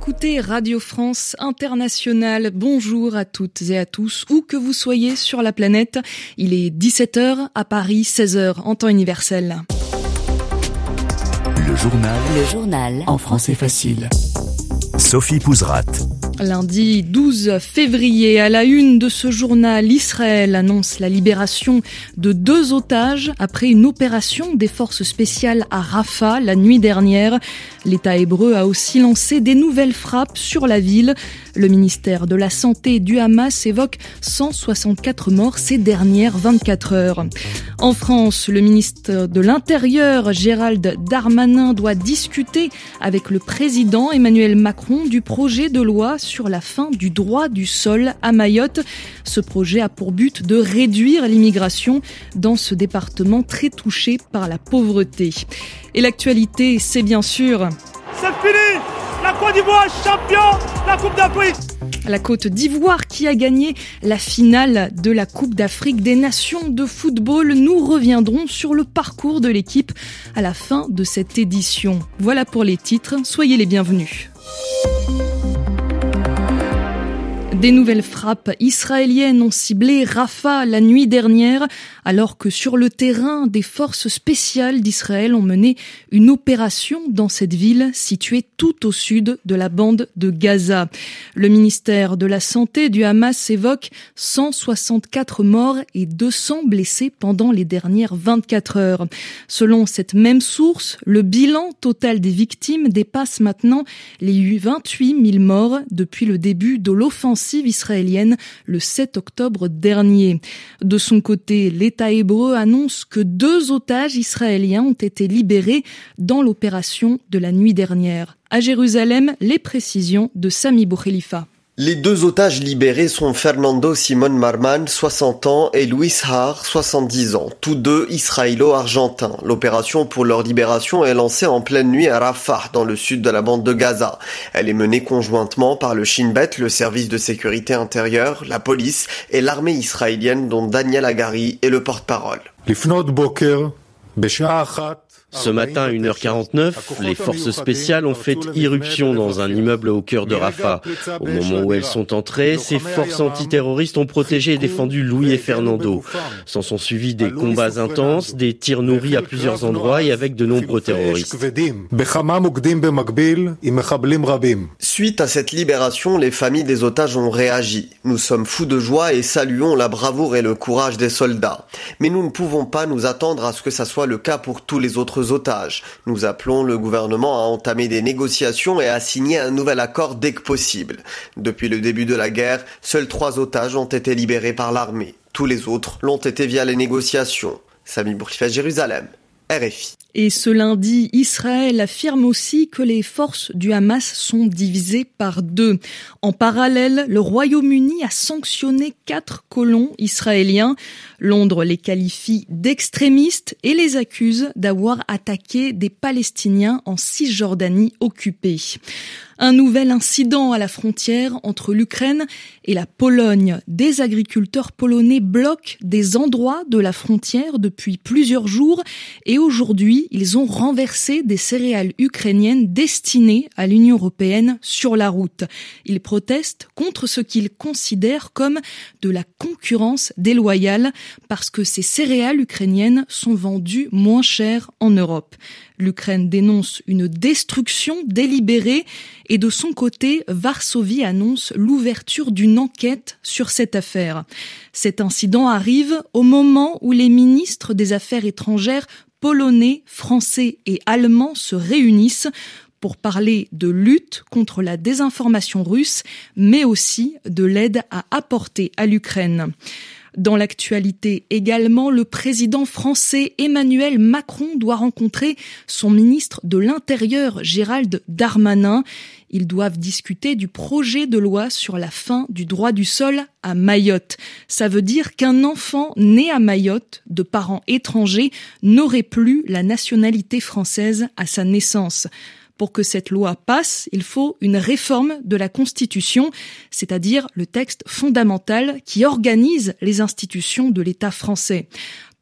écoutez Radio France Internationale. Bonjour à toutes et à tous, où que vous soyez sur la planète. Il est 17h à Paris, 16h en temps universel. Le journal. Le journal. En français facile. Sophie Pouzrat. Lundi 12 février, à la une de ce journal, Israël annonce la libération de deux otages après une opération des forces spéciales à Rafah la nuit dernière. L'État hébreu a aussi lancé des nouvelles frappes sur la ville. Le ministère de la Santé du Hamas évoque 164 morts ces dernières 24 heures. En France, le ministre de l'Intérieur, Gérald Darmanin, doit discuter avec le président Emmanuel Macron du projet de loi sur la fin du droit du sol à Mayotte. Ce projet a pour but de réduire l'immigration dans ce département très touché par la pauvreté. Et l'actualité, c'est bien sûr... Côte champion la Coupe d'Afrique la Côte d'Ivoire qui a gagné la finale de la Coupe d'Afrique des Nations de football. Nous reviendrons sur le parcours de l'équipe à la fin de cette édition. Voilà pour les titres, soyez les bienvenus. Des nouvelles frappes israéliennes ont ciblé Rafah la nuit dernière, alors que sur le terrain, des forces spéciales d'Israël ont mené une opération dans cette ville située tout au sud de la bande de Gaza. Le ministère de la Santé du Hamas évoque 164 morts et 200 blessés pendant les dernières 24 heures. Selon cette même source, le bilan total des victimes dépasse maintenant les 28 000 morts depuis le début de l'offensive israélienne le 7 octobre dernier. De son côté, l'État hébreu annonce que deux otages israéliens ont été libérés dans l'opération de la nuit dernière. À Jérusalem, les précisions de Sami Boukhelifa. Les deux otages libérés sont Fernando Simon Marman, 60 ans, et Luis Har, 70 ans, tous deux israélo-argentins. L'opération pour leur libération est lancée en pleine nuit à Rafah, dans le sud de la bande de Gaza. Elle est menée conjointement par le Shin Bet, le service de sécurité intérieure, la police et l'armée israélienne dont Daniel Agari est le porte-parole. Ce matin à 1h49, les forces spéciales ont fait irruption dans un immeuble au cœur de Rafah. Au moment où elles sont entrées, ces forces antiterroristes ont protégé et défendu Louis et Fernando. S'en sont suivis des combats intenses, des tirs nourris à plusieurs endroits et avec de nombreux terroristes. Suite à cette libération, les familles des otages ont réagi. Nous sommes fous de joie et saluons la bravoure et le courage des soldats. Mais nous ne pouvons pas nous attendre à ce que ça soit le cas pour tous les autres otages. Nous appelons le gouvernement à entamer des négociations et à signer un nouvel accord dès que possible. Depuis le début de la guerre, seuls trois otages ont été libérés par l'armée. Tous les autres l'ont été via les négociations. Sami Jérusalem. RFI. Et ce lundi, Israël affirme aussi que les forces du Hamas sont divisées par deux. En parallèle, le Royaume-Uni a sanctionné quatre colons israéliens. Londres les qualifie d'extrémistes et les accuse d'avoir attaqué des Palestiniens en Cisjordanie occupée. Un nouvel incident à la frontière entre l'Ukraine et la Pologne. Des agriculteurs polonais bloquent des endroits de la frontière depuis plusieurs jours et aujourd'hui, ils ont renversé des céréales ukrainiennes destinées à l'Union européenne sur la route. Ils protestent contre ce qu'ils considèrent comme de la concurrence déloyale parce que ces céréales ukrainiennes sont vendues moins cher en Europe. L'Ukraine dénonce une destruction délibérée et de son côté, Varsovie annonce l'ouverture d'une enquête sur cette affaire. Cet incident arrive au moment où les ministres des Affaires étrangères polonais, français et allemands se réunissent pour parler de lutte contre la désinformation russe, mais aussi de l'aide à apporter à l'Ukraine. Dans l'actualité également, le président français Emmanuel Macron doit rencontrer son ministre de l'Intérieur Gérald Darmanin. Ils doivent discuter du projet de loi sur la fin du droit du sol à Mayotte. Ça veut dire qu'un enfant né à Mayotte de parents étrangers n'aurait plus la nationalité française à sa naissance. Pour que cette loi passe, il faut une réforme de la Constitution, c'est-à-dire le texte fondamental qui organise les institutions de l'État français.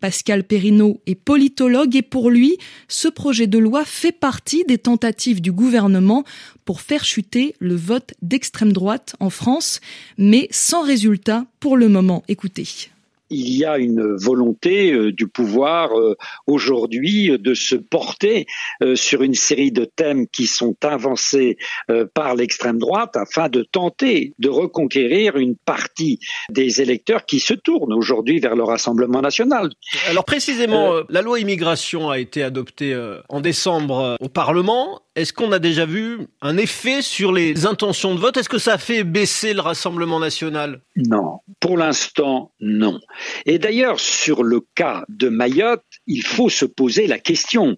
Pascal Perrineau est politologue et pour lui, ce projet de loi fait partie des tentatives du gouvernement pour faire chuter le vote d'extrême droite en France, mais sans résultat pour le moment. Écoutez il y a une volonté euh, du pouvoir euh, aujourd'hui de se porter euh, sur une série de thèmes qui sont avancés par l'extrême droite afin de tenter de reconquérir une partie des électeurs qui se tournent aujourd'hui vers le Rassemblement national. Alors précisément, la loi immigration a été adoptée en décembre au Parlement. Est-ce qu'on a déjà vu un effet sur les intentions de vote? Est-ce que ça a fait baisser le Rassemblement national? Non, pour l'instant, non. Et d'ailleurs, sur le cas de Mayotte, il faut se poser la question.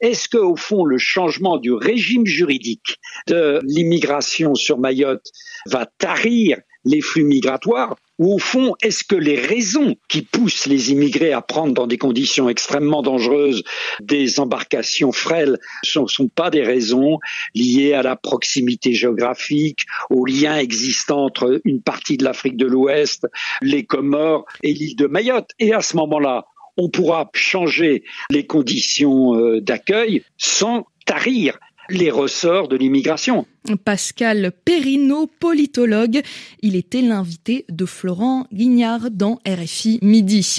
Est-ce que, au fond, le changement du régime juridique de l'immigration sur Mayotte va tarir les flux migratoires ou au fond, est-ce que les raisons qui poussent les immigrés à prendre dans des conditions extrêmement dangereuses des embarcations frêles ne sont, pas des raisons liées à la proximité géographique, aux liens existants entre une partie de l'Afrique de l'Ouest, les Comores et l'île de Mayotte? Et à ce moment-là, on pourra changer les conditions euh, d'accueil sans tarir les ressorts de l'immigration. Pascal Perrineau, politologue, il était l'invité de Florent Guignard dans RFI Midi.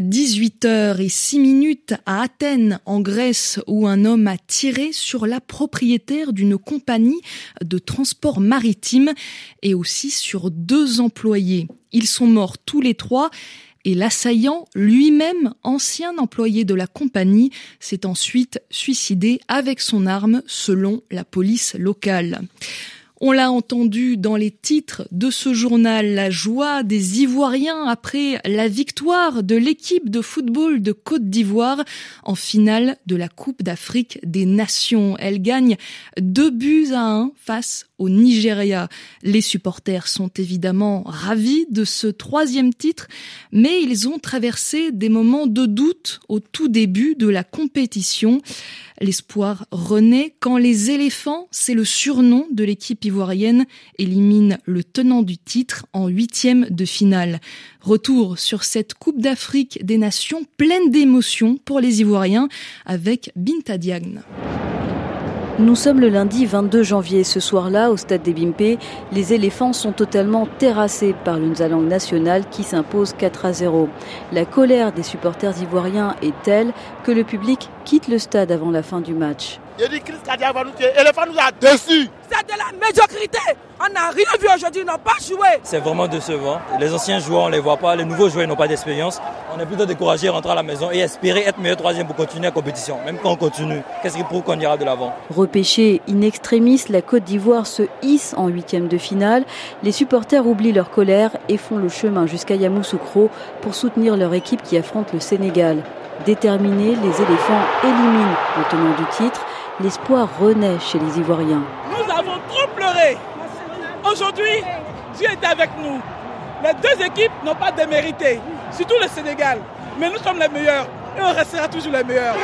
18 h et 6 minutes à Athènes, en Grèce, où un homme a tiré sur la propriétaire d'une compagnie de transport maritime et aussi sur deux employés. Ils sont morts tous les trois et l'assaillant, lui-même ancien employé de la compagnie, s'est ensuite suicidé avec son arme selon la police locale. On l'a entendu dans les titres de ce journal, la joie des Ivoiriens après la victoire de l'équipe de football de Côte d'Ivoire en finale de la Coupe d'Afrique des Nations. Elle gagne deux buts à un face au Nigeria. Les supporters sont évidemment ravis de ce troisième titre, mais ils ont traversé des moments de doute au tout début de la compétition. L'espoir renaît quand les éléphants, c'est le surnom de l'équipe ivoirienne, éliminent le tenant du titre en huitième de finale. Retour sur cette Coupe d'Afrique des Nations pleine d'émotions pour les Ivoiriens avec Binta Diagne. Nous sommes le lundi 22 janvier. Ce soir-là, au stade des Bimpe, les éléphants sont totalement terrassés par l'Unzalang national qui s'impose 4 à 0. La colère des supporters ivoiriens est telle que le public quitte le stade avant la fin du match. Il dit crise cardiaque va nous tuer. L'éléphant nous a déçus. C'est de la médiocrité. On n'a rien vu aujourd'hui, ils n'ont pas joué. C'est vraiment décevant. Les anciens joueurs, on ne les voit pas. Les nouveaux joueurs n'ont pas d'expérience. On est plutôt découragé, rentrer à la maison et espérer être meilleur troisième pour continuer la compétition. Même quand on continue, qu'est-ce qui prouve qu'on ira de l'avant? Repêché in extremis, la Côte d'Ivoire se hisse en huitième de finale. Les supporters oublient leur colère et font le chemin jusqu'à Yamoussoukro pour soutenir leur équipe qui affronte le Sénégal. Déterminés, les éléphants éliminent le tenant du titre l'espoir renaît chez les Ivoiriens. Nous avons trop pleuré. Aujourd'hui, Dieu est avec nous. Les deux équipes n'ont pas démérité, surtout le Sénégal. Mais nous sommes les meilleurs et on restera toujours les meilleurs.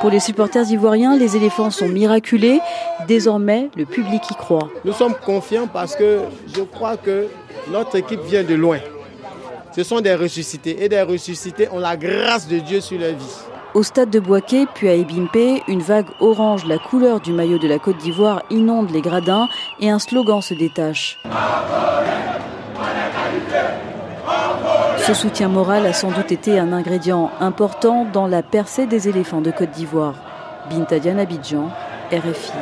Pour les supporters ivoiriens, les éléphants sont miraculés. Désormais, le public y croit. Nous sommes confiants parce que je crois que notre équipe vient de loin. Ce sont des ressuscités et des ressuscités ont la grâce de Dieu sur leur vie. Au stade de Boaké, puis à Ebimpe, une vague orange, la couleur du maillot de la Côte d'Ivoire, inonde les gradins et un slogan se détache. Ce soutien moral a sans doute été un ingrédient important dans la percée des éléphants de Côte d'Ivoire. Bintadian Abidjan, RFI.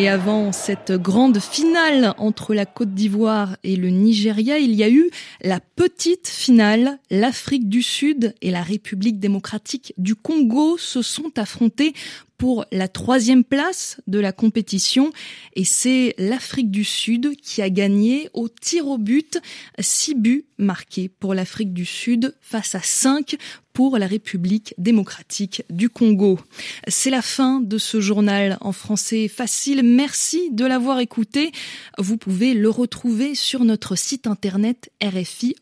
Et avant cette grande finale entre la Côte d'Ivoire et le Nigeria, il y a eu la petite finale. L'Afrique du Sud et la République démocratique du Congo se sont affrontés pour la troisième place de la compétition et c'est l'Afrique du Sud qui a gagné au tir au but, six buts marqués pour l'Afrique du Sud face à cinq pour la République démocratique du Congo. C'est la fin de ce journal en français facile. Merci de l'avoir écouté. Vous pouvez le retrouver sur notre site internet RFI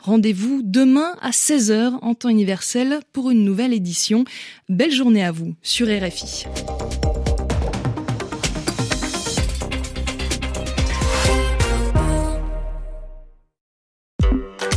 Rendez-vous demain à 16h en temps universel pour une nouvelle édition. Belle journée à vous sur RFI.